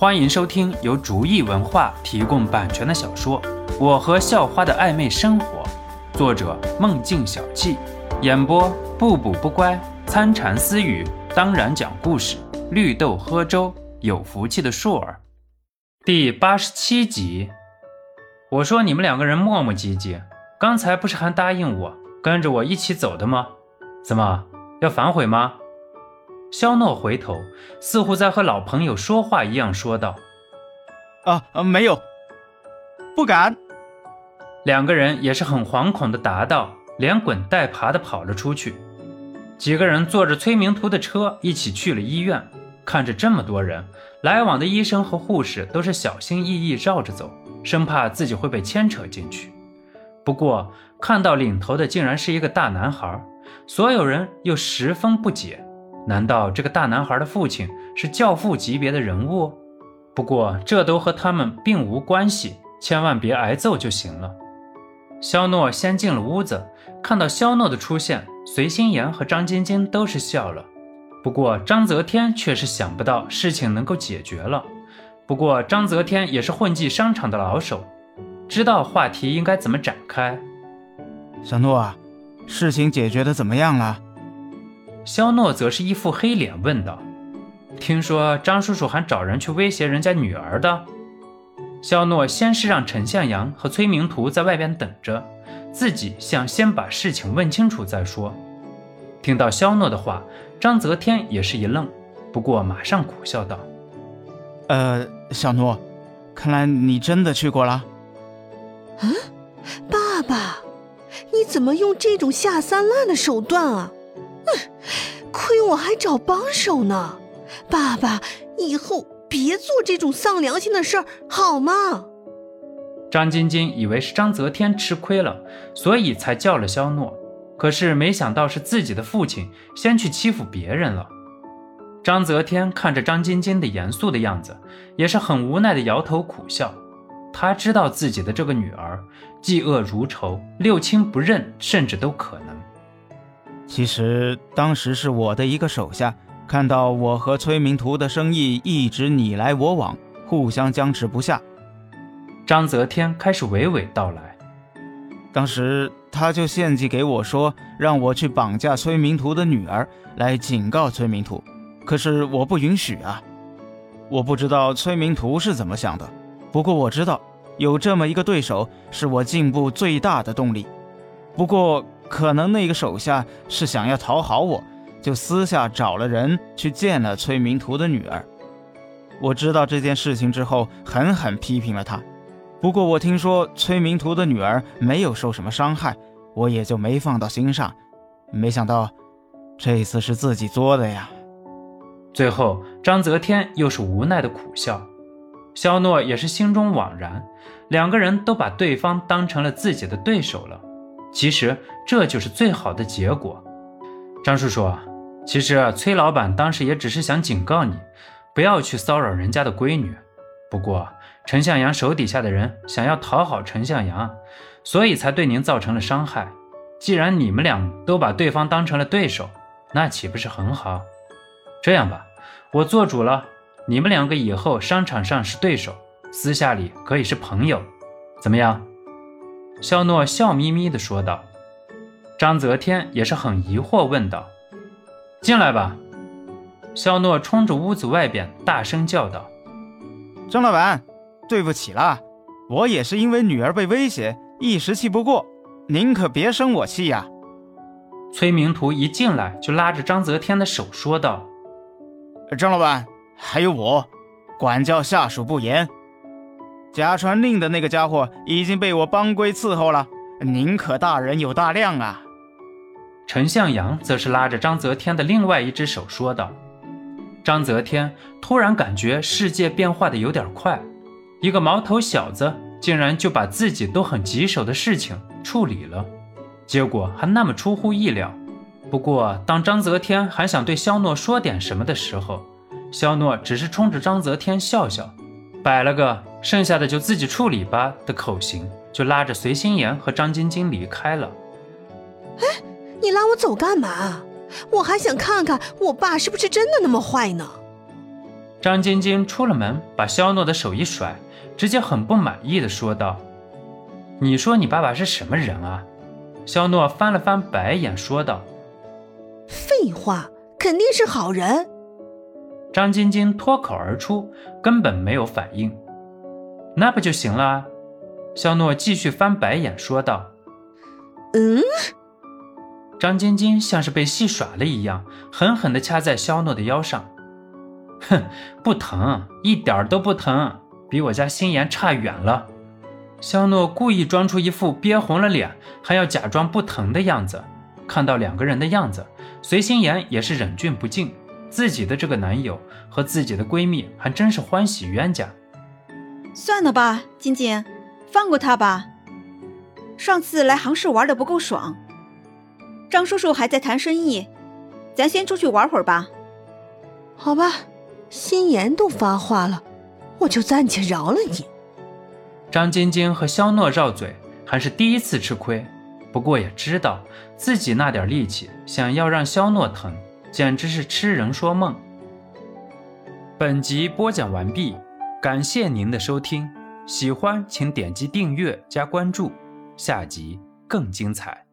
欢迎收听由竹意文化提供版权的小说《我和校花的暧昧生活》，作者梦境小憩，演播不补不乖、参禅私语，当然讲故事，绿豆喝粥，有福气的硕儿，第八十七集。我说你们两个人磨磨唧唧，刚才不是还答应我跟着我一起走的吗？怎么要反悔吗？肖诺回头，似乎在和老朋友说话一样说道：“啊啊，没有，不敢。”两个人也是很惶恐的答道，连滚带爬的跑了出去。几个人坐着崔明图的车一起去了医院。看着这么多人，来往的医生和护士都是小心翼翼绕着走，生怕自己会被牵扯进去。不过看到领头的竟然是一个大男孩，所有人又十分不解。难道这个大男孩的父亲是教父级别的人物？不过这都和他们并无关系，千万别挨揍就行了。肖诺先进了屋子，看到肖诺的出现，随心言和张晶晶都是笑了。不过张泽天却是想不到事情能够解决了。不过张泽天也是混迹商场的老手，知道话题应该怎么展开。小诺啊，事情解决的怎么样了？肖诺则是一副黑脸问道：“听说张叔叔还找人去威胁人家女儿的。”肖诺先是让陈向阳和崔明图在外边等着，自己想先把事情问清楚再说。听到肖诺的话，张泽天也是一愣，不过马上苦笑道：“呃，小诺，看来你真的去过了。”“嗯，爸爸，你怎么用这种下三滥的手段啊？”哼，亏我还找帮手呢！爸爸，以后别做这种丧良心的事儿，好吗？张晶晶以为是张泽天吃亏了，所以才叫了肖诺，可是没想到是自己的父亲先去欺负别人了。张泽天看着张晶晶的严肃的样子，也是很无奈的摇头苦笑。他知道自己的这个女儿嫉恶如仇，六亲不认，甚至都可能。其实当时是我的一个手下，看到我和崔明图的生意一直你来我往，互相僵持不下。张泽天开始娓娓道来，当时他就献计给我说，让我去绑架崔明图的女儿，来警告崔明图。可是我不允许啊！我不知道崔明图是怎么想的，不过我知道有这么一个对手是我进步最大的动力。不过。可能那个手下是想要讨好我，就私下找了人去见了崔明图的女儿。我知道这件事情之后，狠狠批评了他。不过我听说崔明图的女儿没有受什么伤害，我也就没放到心上。没想到这次是自己作的呀。最后，张泽天又是无奈的苦笑，肖诺也是心中惘然，两个人都把对方当成了自己的对手了。其实这就是最好的结果，张叔叔，其实崔老板当时也只是想警告你，不要去骚扰人家的闺女。不过陈向阳手底下的人想要讨好陈向阳，所以才对您造成了伤害。既然你们俩都把对方当成了对手，那岂不是很好？这样吧，我做主了，你们两个以后商场上是对手，私下里可以是朋友，怎么样？肖诺笑眯眯地说道：“张泽天也是很疑惑，问道：‘进来吧。’肖诺冲着屋子外边大声叫道：‘张老板，对不起啦，我也是因为女儿被威胁，一时气不过，您可别生我气呀。’崔明图一进来就拉着张泽天的手说道：‘张老板，还有我，管教下属不严。’”假传令的那个家伙已经被我帮规伺候了，宁可大人有大量啊！陈向阳则是拉着张泽天的另外一只手说道。张泽天突然感觉世界变化的有点快，一个毛头小子竟然就把自己都很棘手的事情处理了，结果还那么出乎意料。不过当张泽天还想对肖诺说点什么的时候，肖诺只是冲着张泽天笑笑。摆了个剩下的就自己处理吧的口型，就拉着随心言和张晶晶离开了。哎，你拉我走干嘛？我还想看看我爸是不是真的那么坏呢。张晶晶出了门，把肖诺的手一甩，直接很不满意的说道：“你说你爸爸是什么人啊？”肖诺翻了翻白眼说道：“废话，肯定是好人。”张晶晶脱口而出，根本没有反应。那不就行了？肖诺继续翻白眼说道：“嗯。”张晶晶像是被戏耍了一样，狠狠地掐在肖诺的腰上。哼，不疼，一点都不疼，比我家心妍差远了。肖诺故意装出一副憋红了脸，还要假装不疼的样子。看到两个人的样子，随心妍也是忍俊不禁。自己的这个男友和自己的闺蜜还真是欢喜冤家。算了吧，晶晶，放过他吧。上次来杭市玩的不够爽，张叔叔还在谈生意，咱先出去玩会儿吧。好吧。心妍都发话了，我就暂且饶了你。张晶晶和肖诺绕嘴，还是第一次吃亏，不过也知道自己那点力气，想要让肖诺疼，简直是痴人说梦。本集播讲完毕，感谢您的收听，喜欢请点击订阅加关注，下集更精彩。